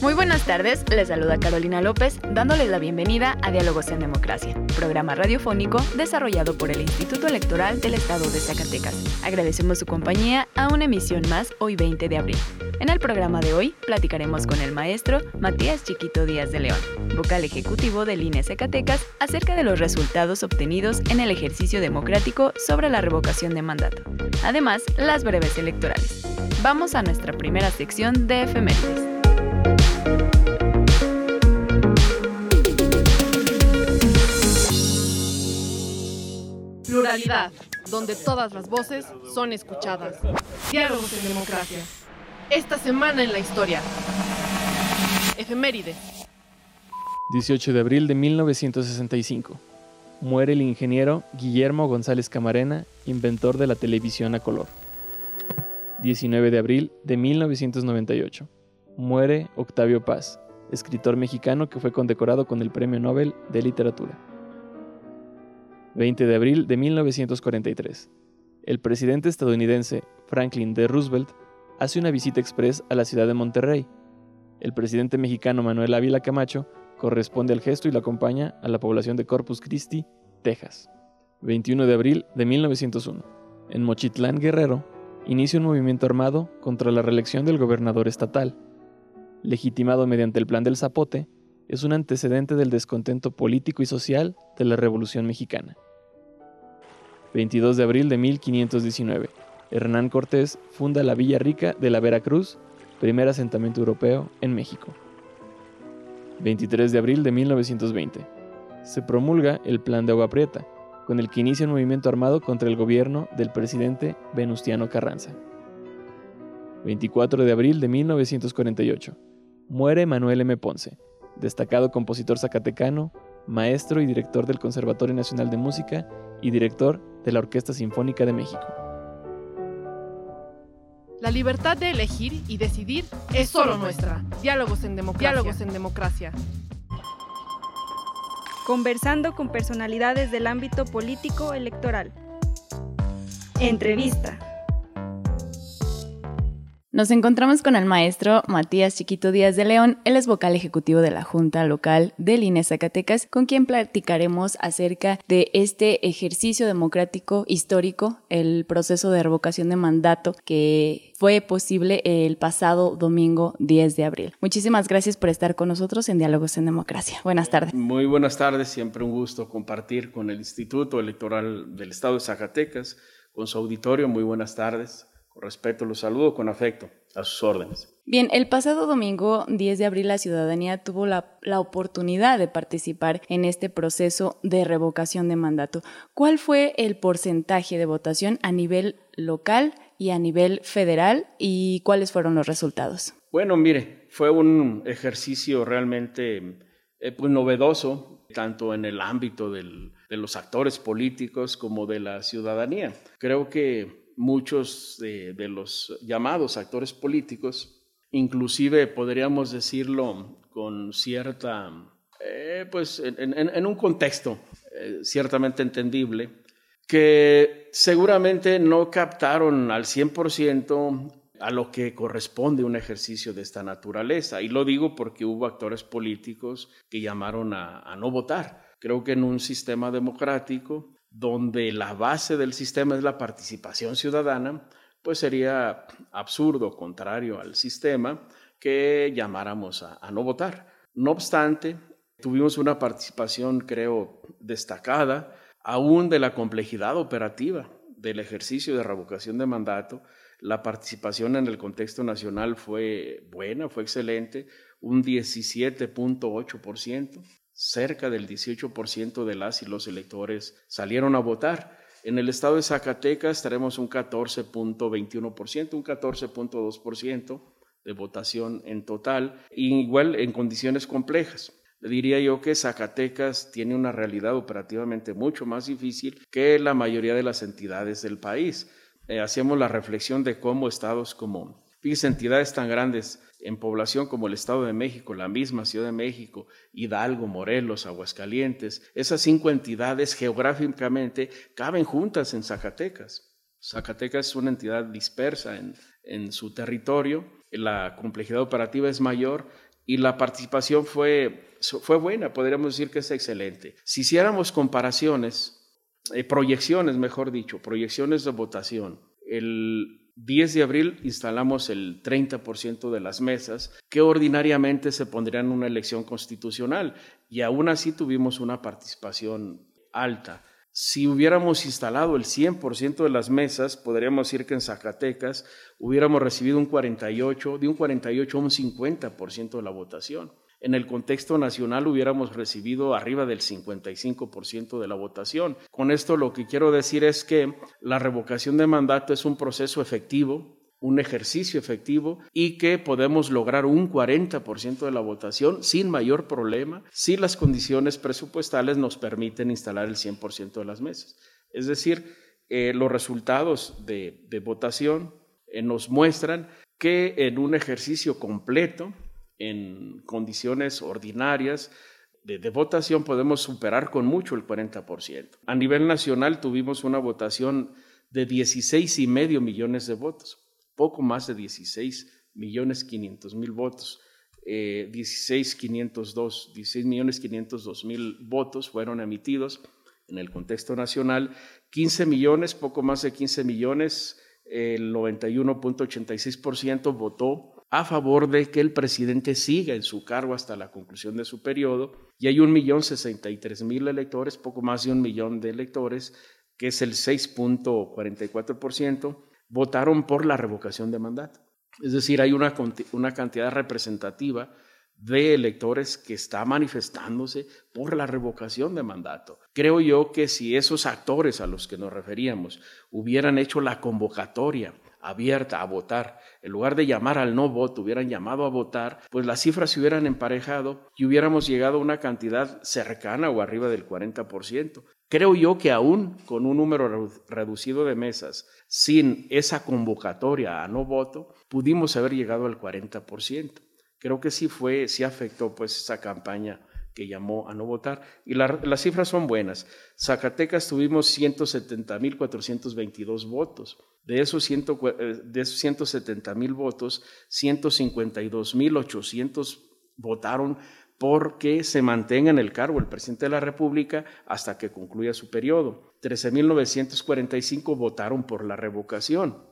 Muy buenas tardes, les saluda Carolina López, dándoles la bienvenida a Diálogos en Democracia, programa radiofónico desarrollado por el Instituto Electoral del Estado de Zacatecas. Agradecemos su compañía a una emisión más hoy 20 de abril. En el programa de hoy platicaremos con el maestro Matías Chiquito Díaz de León, vocal ejecutivo del INE Zacatecas, acerca de los resultados obtenidos en el ejercicio democrático sobre la revocación de mandato. Además, las breves electorales. Vamos a nuestra primera sección de efemérides. Pluralidad, donde todas las voces son escuchadas. Diálogos en democracia. Esta semana en la historia. Efeméride. 18 de abril de 1965. Muere el ingeniero Guillermo González Camarena, inventor de la televisión a color. 19 de abril de 1998. Muere Octavio Paz, escritor mexicano que fue condecorado con el Premio Nobel de Literatura. 20 de abril de 1943. El presidente estadounidense Franklin D. Roosevelt hace una visita express a la ciudad de Monterrey. El presidente mexicano Manuel Ávila Camacho corresponde al gesto y lo acompaña a la población de Corpus Christi, Texas. 21 de abril de 1901. En Mochitlán, Guerrero, inicia un movimiento armado contra la reelección del gobernador estatal. Legitimado mediante el Plan del Zapote, es un antecedente del descontento político y social de la Revolución Mexicana. 22 de abril de 1519. Hernán Cortés funda la Villa Rica de la Veracruz, primer asentamiento europeo en México. 23 de abril de 1920. Se promulga el Plan de Agua Prieta, con el que inicia un movimiento armado contra el gobierno del presidente Venustiano Carranza. 24 de abril de 1948. Muere Manuel M. Ponce, destacado compositor zacatecano, maestro y director del Conservatorio Nacional de Música y director de la Orquesta Sinfónica de México. La libertad de elegir y decidir es solo nuestra. Diálogos en democracia. Diálogos en democracia. Conversando con personalidades del ámbito político electoral. Entrevista. Nos encontramos con el maestro Matías Chiquito Díaz de León, él es vocal ejecutivo de la Junta Local del INE Zacatecas, con quien platicaremos acerca de este ejercicio democrático histórico, el proceso de revocación de mandato que fue posible el pasado domingo 10 de abril. Muchísimas gracias por estar con nosotros en Diálogos en Democracia. Buenas tardes. Muy buenas tardes, siempre un gusto compartir con el Instituto Electoral del Estado de Zacatecas, con su auditorio. Muy buenas tardes respeto, los saludo con afecto, a sus órdenes. Bien, el pasado domingo 10 de abril la ciudadanía tuvo la, la, oportunidad de participar en este proceso de revocación de mandato. ¿Cuál fue el porcentaje de votación a nivel local y a nivel federal y cuáles fueron los resultados? Bueno, mire, fue un ejercicio realmente eh, pues, novedoso, tanto en el ámbito del, de los actores políticos como de la ciudadanía. Creo que muchos de, los llamados actores políticos, inclusive podríamos decirlo con cierta, eh, pues en, un contexto eh, ciertamente entendible, que seguramente no captaron al 100% a lo que corresponde un ejercicio de esta naturaleza. Y lo digo porque hubo actores políticos que llamaron a no votar. Creo que en un sistema democrático donde la base del sistema es la participación ciudadana, pues sería absurdo, contrario al sistema, que llamáramos a, no votar. No obstante, tuvimos una participación, creo, destacada, aún de la complejidad operativa del ejercicio de revocación de mandato, La participación en el contexto nacional fue buena, fue excelente, un 17.8%, cerca del 18% de las y los electores salieron a votar. En el estado de Zacatecas tenemos un 14.21%, un 14.2% de votación en total, igual en condiciones complejas. Diría yo que Zacatecas tiene una realidad operativamente mucho más difícil que la mayoría de las entidades del país. Eh, hacemos la reflexión de cómo estados como, fíjense, entidades tan grandes en población como el Estado de México, la misma Ciudad de México, Hidalgo, Morelos, Aguascalientes, esas cinco entidades geográficamente caben juntas en Zacatecas. Zacatecas es una entidad dispersa en, en su territorio, la complejidad operativa es mayor y la participación fue, fue buena, podríamos decir que es excelente. Si hiciéramos comparaciones, eh, proyecciones, mejor dicho, proyecciones de votación. El 10 de abril instalamos el 30% de las mesas que ordinariamente se pondrían en una elección constitucional y aún así tuvimos una participación alta. Si hubiéramos instalado el 100% de las mesas, podríamos decir que en Zacatecas hubiéramos recibido un 48, de un 48 a un 50% de la votación en el contexto nacional hubiéramos recibido arriba del 55% de la votación. Con esto lo que quiero decir es que la revocación de mandato es un proceso efectivo, un ejercicio efectivo y que podemos lograr un 40% de la votación sin mayor problema si las condiciones presupuestales nos permiten instalar el 100% de las mesas. Es decir, eh, los resultados de, votación eh, nos muestran que en un ejercicio completo en condiciones ordinarias de, votación podemos superar con mucho el 40%. A nivel nacional tuvimos una votación de 16 y medio millones de votos, poco más de 16 millones 500 mil votos. 16, 502, 16 millones 502 mil votos fueron emitidos en el contexto nacional, 15 millones, poco más de 15 millones, el 91.86% votó a favor de que el presidente siga en su cargo hasta la conclusión de su periodo y hay un millón sesenta y tres mil electores, poco más de un millón de electores, que es el 6.44%, votaron por la revocación de mandato. Es decir, hay una, una cantidad representativa de electores que está manifestándose por la revocación de mandato. Creo yo que si esos actores a los que nos referíamos hubieran hecho la convocatoria abierta a votar, en lugar de llamar al no voto, hubieran llamado a votar, pues las cifras se hubieran emparejado y hubiéramos llegado a una cantidad cercana o arriba del 40%. Creo yo que aún con un número reducido de mesas, sin esa convocatoria a no voto, pudimos haber llegado al 40%. Creo que sí fue, sí afectó pues esa campaña que llamó a no votar. Y las cifras son buenas. Zacatecas tuvimos 170.422 votos. De esos, eh, de esos 170 mil votos, 152 mil 800 votaron porque se mantenga en el cargo el presidente de la República hasta que concluya su periodo. 13.945 votaron por la revocación.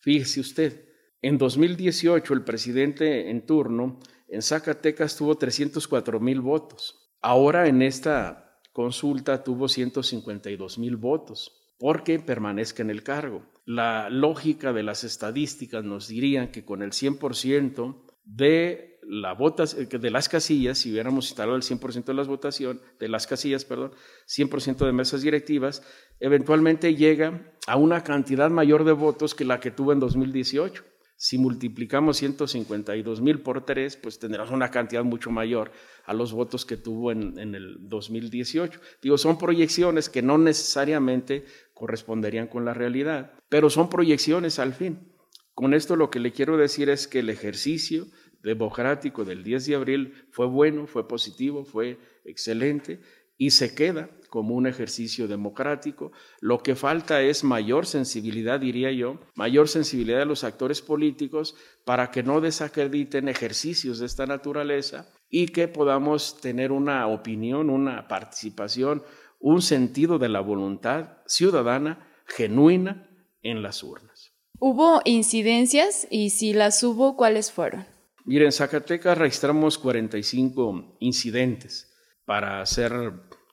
Fíjese usted, en 2018 el presidente en turno en Zacatecas tuvo 304 mil votos. Ahora en esta consulta tuvo 152 mil votos porque permanezca en el cargo la lógica de las estadísticas nos diría que con el 100% de, la de las casillas, si hubiéramos instalado el 100% de las votaciones, de las casillas, perdón, 100% de mesas directivas, eventualmente llega a una cantidad mayor de votos que la que tuvo en 2018. Si multiplicamos 152 mil por 3, pues tendrás una cantidad mucho mayor a los votos que tuvo en, en, el 2018. Digo, son proyecciones que no necesariamente corresponderían con la realidad, pero son proyecciones al fin. Con esto lo que le quiero decir es que el ejercicio democrático del 10 de abril fue bueno, fue positivo, fue excelente y se queda como un ejercicio democrático. Lo que falta es mayor sensibilidad, diría yo, mayor sensibilidad de los actores políticos para que no desacrediten ejercicios de esta naturaleza y que podamos tener una opinión, una participación, un sentido de la voluntad ciudadana genuina en las urnas. ¿Hubo incidencias y si las hubo, cuáles fueron? Miren, en Zacatecas registramos 45 incidentes, para ser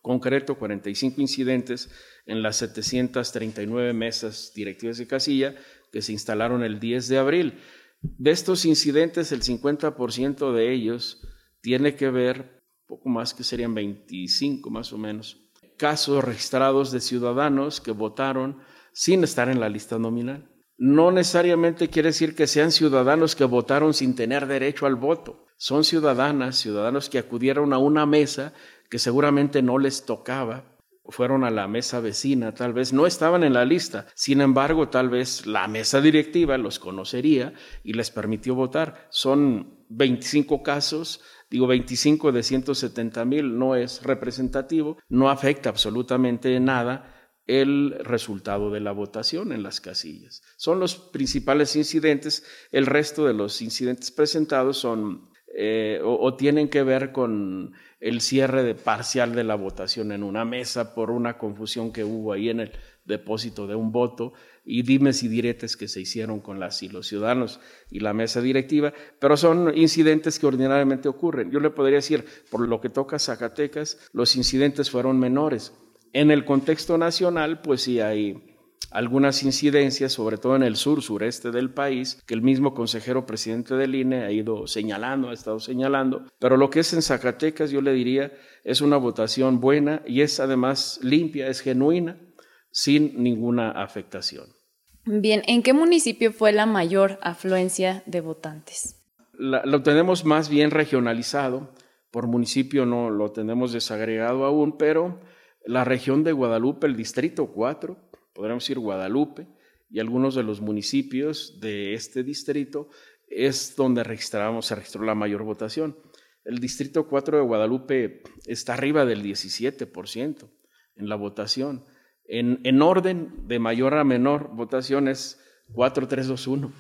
concreto, 45 incidentes en las 739 mesas directivas de casilla, que se instalaron el 10 de abril. De estos incidentes, el 50% de ellos tiene que ver, poco más que serían 25 más o menos, casos registrados de ciudadanos que votaron sin estar en la lista nominal. No necesariamente quiere decir que sean ciudadanos que votaron sin tener derecho al voto. Son ciudadanas, ciudadanos que acudieron a una mesa que seguramente no les tocaba fueron a la mesa vecina, tal vez no estaban en la lista, sin embargo, tal vez la mesa directiva los conocería y les permitió votar. Son 25 casos, digo 25 de 170 mil, no es representativo, no afecta absolutamente nada el resultado de la votación en las casillas. Son los principales incidentes, el resto de los incidentes presentados son eh, o tienen que ver con el cierre de parcial de la votación en una mesa por una confusión que hubo ahí en el depósito de un voto y dimes y diretes que se hicieron con las y los ciudadanos y la mesa directiva, pero son incidentes que ordinariamente ocurren. Yo le podría decir, por lo que toca Zacatecas, los incidentes fueron menores. En el contexto nacional, pues sí hay algunas incidencias, sobre todo en el sur, sureste del país, que el mismo consejero presidente del INE ha ido señalando, ha estado señalando, pero lo que es en Zacatecas, yo le diría, es una votación buena y es además limpia, es genuina, sin ninguna afectación. Bien, ¿en qué municipio fue la mayor afluencia de votantes? lo tenemos más bien regionalizado, por municipio no lo tenemos desagregado aún, pero la región de Guadalupe, el distrito 4, podríamos decir Guadalupe, y algunos de los municipios de este distrito es donde registramos, se registró la mayor votación. El distrito 4 de Guadalupe está arriba del 17% en la votación. En, en, orden de mayor a menor votación es 4, 3, 2, 1.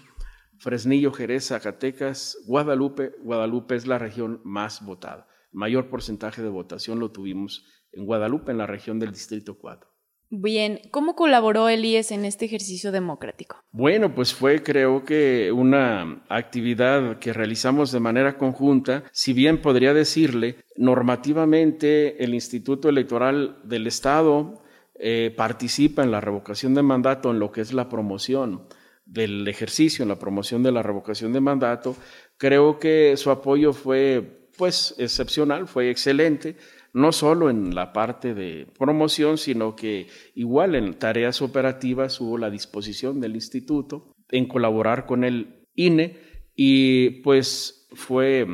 Fresnillo, Jerez, Zacatecas, Guadalupe. Guadalupe es la región más votada. Mayor porcentaje de votación lo tuvimos en Guadalupe, en la región del distrito 4. Bien, ¿cómo colaboró el IES en este ejercicio democrático? Bueno, pues fue creo que una actividad que realizamos de manera conjunta, si bien podría decirle, normativamente el Instituto Electoral del Estado eh, participa en la revocación de mandato en lo que es la promoción del ejercicio, en la promoción de la revocación de mandato, creo que su apoyo fue pues excepcional, fue excelente no solo en la parte de promoción, sino que igual en tareas operativas hubo la disposición del instituto en colaborar con el INE y pues fue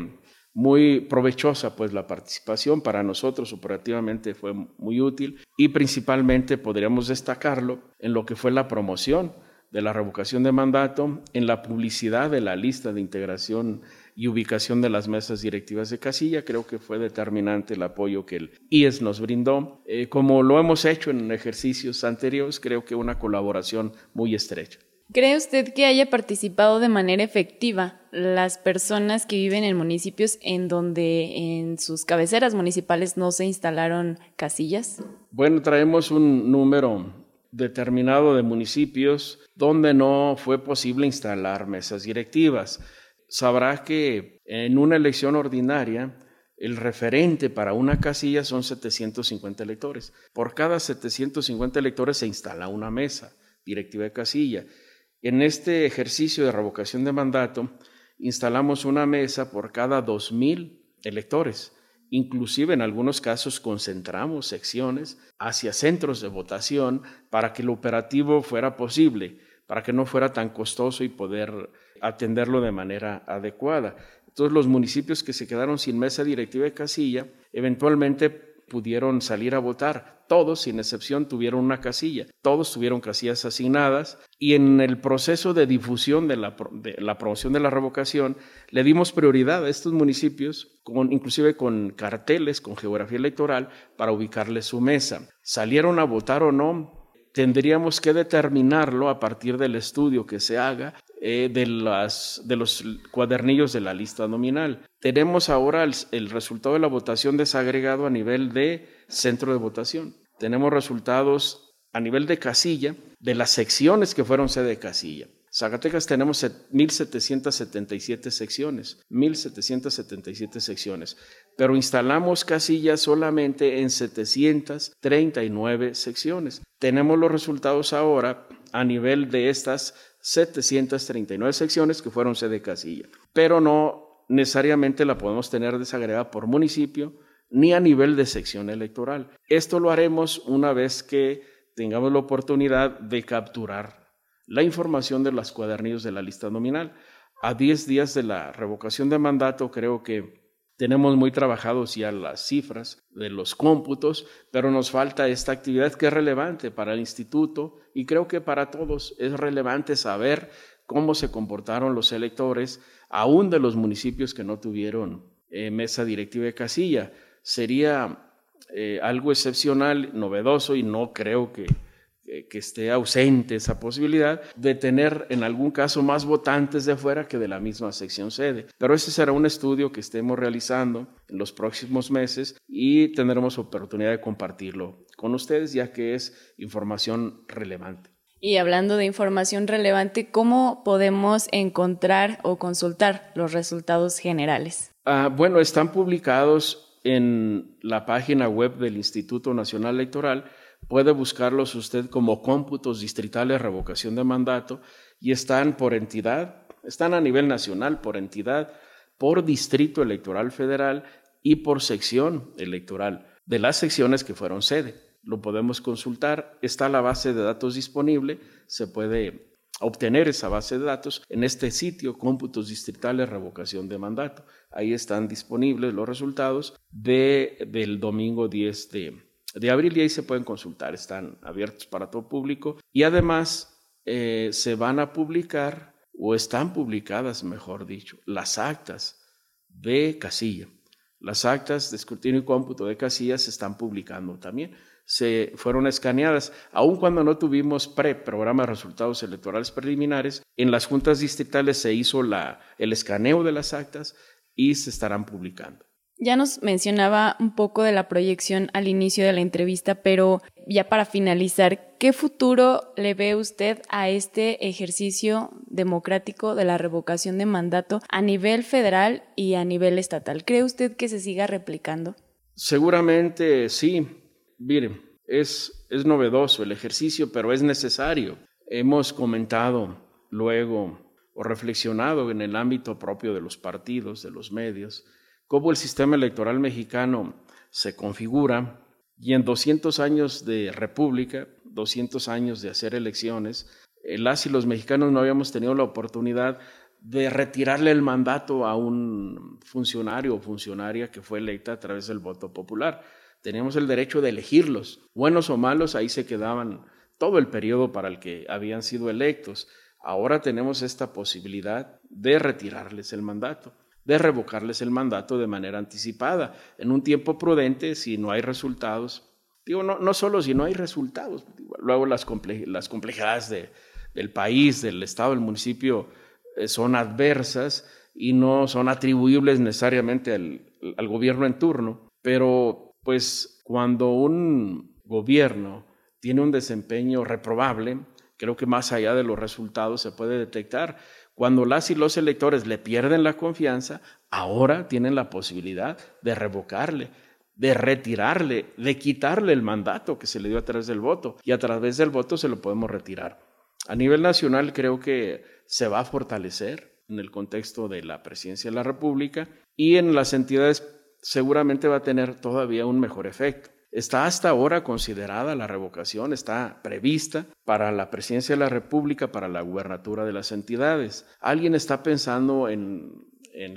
muy provechosa pues la participación. Para nosotros operativamente fue muy útil y principalmente podríamos destacarlo en lo que fue la promoción de la revocación de mandato, en la publicidad de la lista de integración y ubicación de las mesas directivas de casilla. Creo que fue determinante el apoyo que el IES nos brindó. Eh, como lo hemos hecho en ejercicios anteriores, creo que una colaboración muy estrecha. ¿Cree usted que haya participado de manera efectiva las personas que viven en municipios en donde en sus cabeceras municipales no se instalaron casillas? Bueno, traemos un número determinado de municipios donde no fue posible instalar mesas directivas sabrás que en una elección ordinaria el referente para una casilla son 750 electores. Por cada 750 electores se instala una mesa directiva de casilla. En este ejercicio de revocación de mandato instalamos una mesa por cada 2.000 electores. Inclusive en algunos casos concentramos secciones hacia centros de votación para que el operativo fuera posible, para que no fuera tan costoso y poder atenderlo de manera adecuada. Todos los municipios que se quedaron sin mesa directiva de casilla, eventualmente pudieron salir a votar. Todos, sin excepción, tuvieron una casilla. Todos tuvieron casillas asignadas y en el proceso de difusión de la, promoción de la revocación le dimos prioridad a estos municipios, inclusive con carteles, con geografía electoral, para ubicarles su mesa. Salieron a votar o no, tendríamos que determinarlo a partir del estudio que se haga eh, de, los cuadernillos de la lista nominal. Tenemos ahora el, resultado de la votación desagregado a nivel de centro de votación. Tenemos resultados a nivel de casilla de las secciones que fueron sede de casilla. Zacatecas tenemos 1.777 secciones, 1.777 secciones, pero instalamos casillas solamente en 739 secciones. Tenemos los resultados ahora a nivel de estas 739 secciones que fueron sede casilla, pero no necesariamente la podemos tener desagregada por municipio ni a nivel de sección electoral. Esto lo haremos una vez que tengamos la oportunidad de capturar la información de los cuadernillos de la lista nominal. A 10 días de la revocación de mandato creo que tenemos muy trabajados ya las cifras de los cómputos, pero nos falta esta actividad que es relevante para el instituto y creo que para todos es relevante saber cómo se comportaron los electores, aún de los municipios que no tuvieron eh, mesa directiva de casilla. Sería eh, algo excepcional, novedoso y no creo que que esté ausente esa posibilidad de tener en algún caso más votantes de fuera que de la misma sección sede. Pero ese será un estudio que estemos realizando en los próximos meses y tendremos oportunidad de compartirlo con ustedes ya que es información relevante. Y hablando de información relevante, ¿cómo podemos encontrar o consultar los resultados generales? Ah, bueno, están publicados en la página web del Instituto Nacional Electoral Puede buscarlos usted como cómputos distritales revocación de mandato y están por entidad, están a nivel nacional por entidad, por distrito electoral federal y por sección electoral de las secciones que fueron sede. Lo podemos consultar, está la base de datos disponible, se puede obtener esa base de datos en este sitio, cómputos distritales revocación de mandato. Ahí están disponibles los resultados de, del domingo 10 de, de abril y ahí se pueden consultar, están abiertos para todo público y además eh, se van a publicar o están publicadas, mejor dicho, las actas de casilla. Las actas de escrutinio y cómputo de casilla se están publicando también. Se fueron escaneadas, aun cuando no tuvimos pre-programa de resultados electorales preliminares, en las juntas distritales se hizo la, el escaneo de las actas y se estarán publicando. Ya nos mencionaba un poco de la proyección al inicio de la entrevista, pero ya para finalizar, ¿qué futuro le ve usted a este ejercicio democrático de la revocación de mandato a nivel federal y a nivel estatal? ¿Cree usted que se siga replicando? Seguramente sí. Miren, es, es novedoso el ejercicio, pero es necesario. Hemos comentado luego o reflexionado en el ámbito propio de los partidos, de los medios, cómo el sistema electoral mexicano se configura y en 200 años de república, 200 años de hacer elecciones, las y los mexicanos no habíamos tenido la oportunidad de retirarle el mandato a un funcionario o funcionaria que fue electa a través del voto popular. Teníamos el derecho de elegirlos, buenos o malos, ahí se quedaban todo el periodo para el que habían sido electos. Ahora tenemos esta posibilidad de retirarles el mandato de revocarles el mandato de manera anticipada, en un tiempo prudente, si no hay resultados. Digo, no, no solo si no hay resultados, luego las, las complejidades del país, del Estado, del municipio eh, son adversas y no son atribuibles necesariamente al, al gobierno en turno, pero pues cuando un gobierno tiene un desempeño reprobable, creo que más allá de los resultados se puede detectar cuando las y los electores le pierden la confianza, ahora tienen la posibilidad de revocarle, de retirarle, de quitarle el mandato que se le dio a través del voto y a través del voto se lo podemos retirar. A nivel nacional creo que se va a fortalecer en el contexto de la presidencia de la República y en las entidades seguramente va a tener todavía un mejor efecto. Está hasta ahora considerada la revocación, está prevista para la presidencia de la República, para la gubernatura de las entidades. Alguien está pensando en,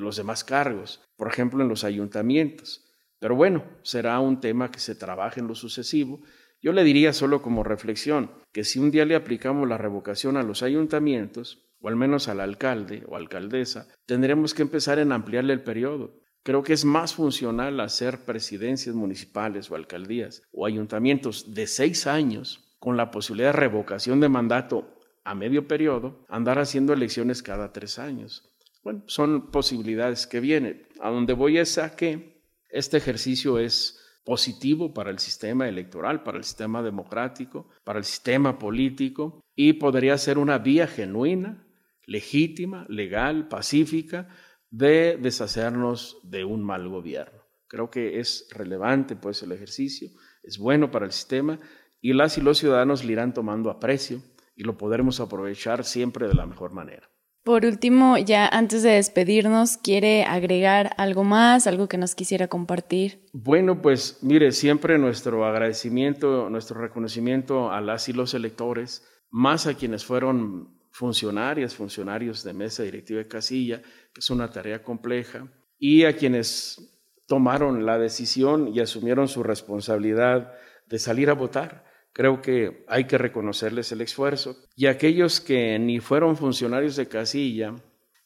los demás cargos, por ejemplo, en los ayuntamientos. Pero bueno, será un tema que se trabaje en lo sucesivo. Yo le diría solo como reflexión que si un día le aplicamos la revocación a los ayuntamientos, o al menos al alcalde o alcaldesa, tendremos que empezar en ampliarle el periodo. Creo que es más funcional hacer presidencias municipales o alcaldías o ayuntamientos de seis años con la posibilidad de revocación de mandato a medio periodo, andar haciendo elecciones cada tres años. Bueno, son posibilidades que vienen. A donde voy es a que este ejercicio es positivo para el sistema electoral, para el sistema democrático, para el sistema político y podría ser una vía genuina, legítima, legal, pacífica de deshacernos de un mal gobierno. Creo que es relevante pues el ejercicio, es bueno para el sistema y las y los ciudadanos le irán tomando aprecio y lo podremos aprovechar siempre de la mejor manera. Por último, ya antes de despedirnos, ¿quiere agregar algo más, algo que nos quisiera compartir? Bueno, pues mire, siempre nuestro agradecimiento, nuestro reconocimiento a las y los electores, más a quienes fueron funcionarias, funcionarios de mesa directiva de casilla, que es una tarea compleja, y a quienes tomaron la decisión y asumieron su responsabilidad de salir a votar. Creo que hay que reconocerles el esfuerzo. Y aquellos que ni fueron funcionarios de casilla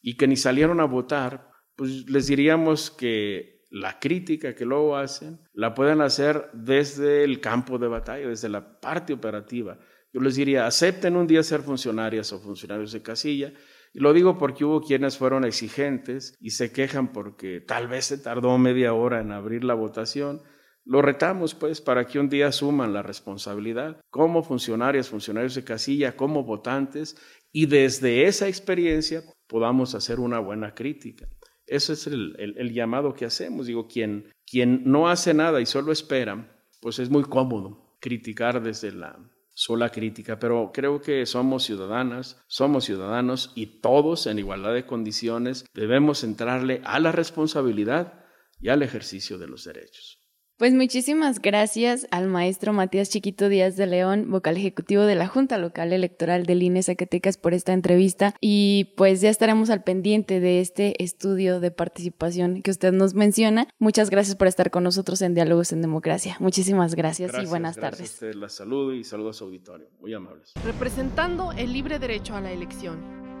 y que ni salieron a votar, pues les diríamos que la crítica que luego hacen la pueden hacer desde el campo de batalla, desde la parte operativa. Yo les diría, acepten un día ser funcionarias o funcionarios de casilla. Y lo digo porque hubo quienes fueron exigentes y se quejan porque tal vez se tardó media hora en abrir la votación. Lo retamos, pues, para que un día suman la responsabilidad como funcionarias, funcionarios de casilla, como votantes, y desde esa experiencia podamos hacer una buena crítica. Eso es el, el, llamado que hacemos. Digo, quien, quien no hace nada y solo espera, pues es muy cómodo criticar desde la sola crítica, pero creo que somos ciudadanas, somos ciudadanos y todos en igualdad de condiciones debemos entrarle a la responsabilidad y al ejercicio de los derechos. Pues muchísimas gracias al maestro Matías Chiquito Díaz de León, vocal ejecutivo de la Junta Local Electoral del INE Zacatecas por esta entrevista y pues ya estaremos al pendiente de este estudio de participación que usted nos menciona. Muchas gracias por estar con nosotros en Diálogos en Democracia. Muchísimas gracias, y buenas tardes. A usted, la salud y saludos a su auditorio. Muy amables. Representando el libre derecho a la elección.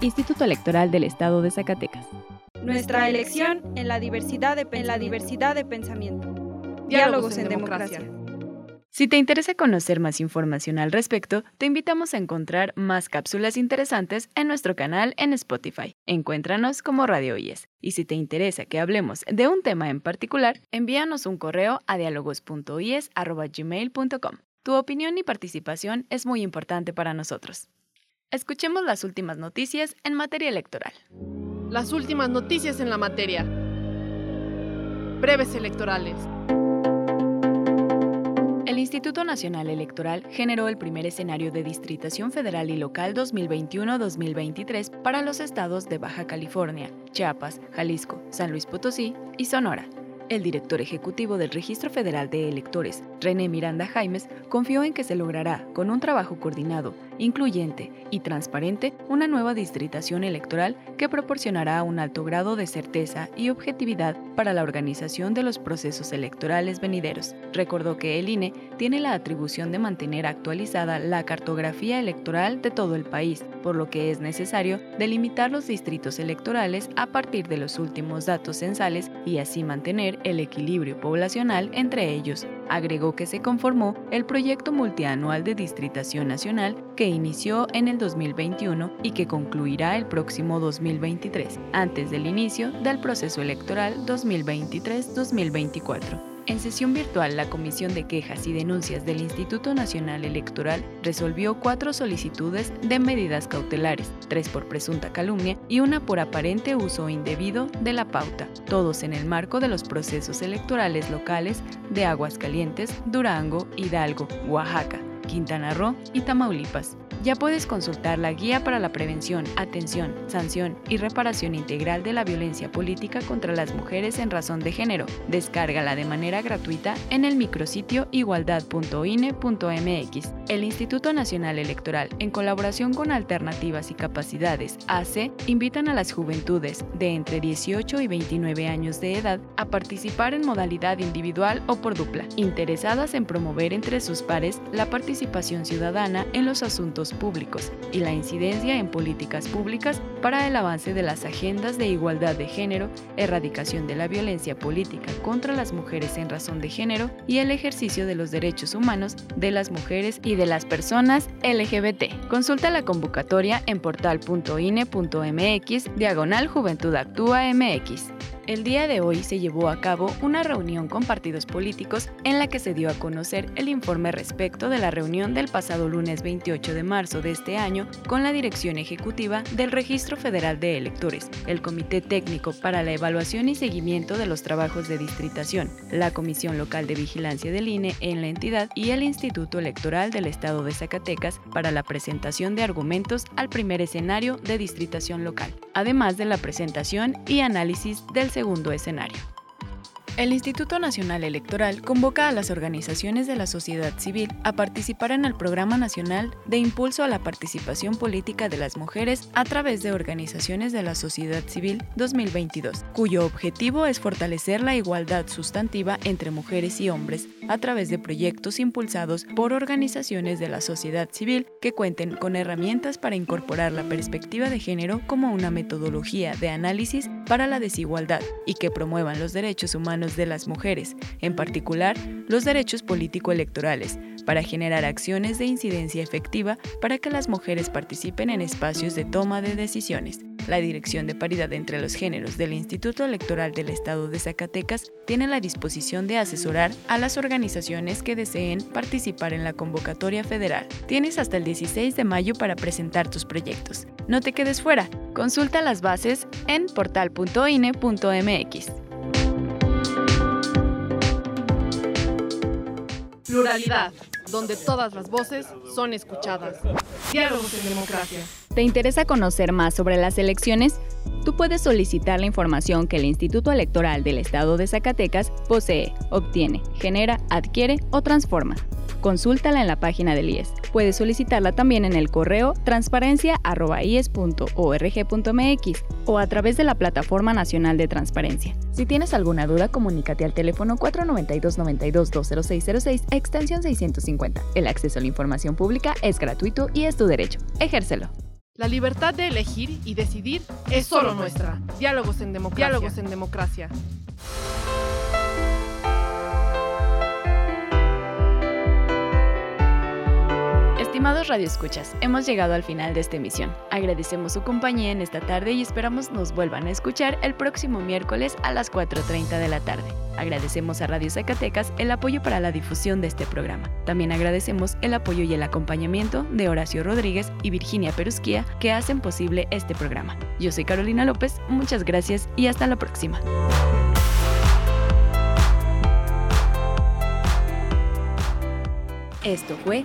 Instituto Electoral del Estado de Zacatecas. Nuestra elección en la diversidad de, en la diversidad de pensamiento. Diálogos en democracia. Si te interesa conocer más información al respecto, te invitamos a encontrar más cápsulas interesantes en nuestro canal en Spotify. Encuéntranos como Radio IES. Y si te interesa que hablemos de un tema en particular, envíanos un correo a dialogos.ies.gmail.com. Tu opinión y participación es muy importante para nosotros. Escuchemos las últimas noticias en materia electoral. Las últimas noticias en la materia. Breves electorales. El Instituto Nacional Electoral generó el primer escenario de distritación federal y local 2021-2023 para los estados de Baja California, Chiapas, Jalisco, San Luis Potosí y Sonora. El director ejecutivo del Registro Federal de Electores, René Miranda Jaimes, confió en que se logrará, con un trabajo coordinado, incluyente y transparente, una nueva distritación electoral que proporcionará un alto grado de certeza y objetividad para la organización de los procesos electorales venideros. Recordó que el INE tiene la atribución de mantener actualizada la cartografía electoral de todo el país, por lo que es necesario delimitar los distritos electorales a partir de los últimos datos censales y así mantener el equilibrio poblacional entre ellos. Agregó que se conformó el proyecto multianual de distritación nacional que inició en el 2021 y que concluirá el próximo 2023, antes del inicio del proceso electoral 2023-2024. En sesión virtual, la Comisión de Quejas y Denuncias del Instituto Nacional Electoral resolvió cuatro solicitudes de medidas cautelares, tres por presunta calumnia y una por aparente uso indebido de la pauta, todos en el marco de los procesos electorales locales de Aguascalientes, Durango, Hidalgo, Oaxaca, Quintana Roo y Tamaulipas. Ya puedes consultar la Guía para la Prevención, Atención, Sanción y Reparación Integral de la Violencia Política contra las Mujeres en Razón de Género. Descárgala de manera gratuita en el micrositio igualdad.ine.mx. El Instituto Nacional Electoral, en colaboración con Alternativas y Capacidades, AC, invitan a las juventudes de entre 18 y 29 años de edad a participar en modalidad individual o por dupla, interesadas en promover entre sus pares la participación ciudadana en los asuntos públicos y la incidencia en políticas públicas para el avance de las agendas de igualdad de género, erradicación de la violencia política contra las mujeres en razón de género y el ejercicio de los derechos humanos de las mujeres y de las personas LGBT. Consulta la convocatoria en portal.ine.mx diagonal Juventud Actúa MX. El día de hoy se llevó a cabo una reunión con partidos políticos en la que se dio a conocer el informe respecto de la reunión del pasado lunes 28 de marzo de este año con la dirección ejecutiva del Registro Federal de Electores, el Comité Técnico para la Evaluación y Seguimiento de los Trabajos de Distritación, la Comisión Local de Vigilancia del INE en la entidad y el Instituto Electoral del Estado de Zacatecas para la presentación de argumentos al primer escenario de distritación local, además de la presentación y análisis del segundo escenario. El Instituto Nacional Electoral convoca a las organizaciones de la sociedad civil a participar en el Programa Nacional de Impulso a la Participación Política de las Mujeres a través de organizaciones de la sociedad civil 2022, cuyo objetivo es fortalecer la igualdad sustantiva entre mujeres y hombres a través de proyectos impulsados por organizaciones de la sociedad civil que cuenten con herramientas para incorporar la perspectiva de género como una metodología de análisis para la desigualdad y que promuevan los derechos humanos de las mujeres, en particular los derechos político-electorales, para generar acciones de incidencia efectiva para que las mujeres participen en espacios de toma de decisiones. La Dirección de Paridad entre los Géneros del Instituto Electoral del Estado de Zacatecas tiene la disposición de asesorar a las organizaciones que deseen participar en la convocatoria federal. Tienes hasta el 16 de mayo para presentar tus proyectos. No te quedes fuera. Consulta las bases en portal.ine.mx. Pluralidad, donde todas las voces son escuchadas. Diálogos en democracia. ¿Te interesa conocer más sobre las elecciones? Tú puedes solicitar la información que el Instituto Electoral del Estado de Zacatecas posee, obtiene, genera, adquiere o transforma. Consúltala en la página del IES. Puedes solicitarla también en el correo transparencia.ies.org.mx o a través de la Plataforma Nacional de Transparencia. Si tienes alguna duda, comunícate al teléfono 492-92-20606, extensión 650. El acceso a la información pública es gratuito y es tu derecho. Ejércelo. La libertad de elegir y decidir es solo nuestra. Diálogos en democracia. Diálogos en democracia. Estimados radioescuchas, hemos llegado al final de esta emisión. Agradecemos su compañía en esta tarde y esperamos nos vuelvan a escuchar el próximo miércoles a las 4.30 de la tarde. Agradecemos a Radio Zacatecas el apoyo para la difusión de este programa. También agradecemos el apoyo y el acompañamiento de Horacio Rodríguez y Virginia Perusquía que hacen posible este programa. Yo soy Carolina López, muchas gracias y hasta la próxima. Esto fue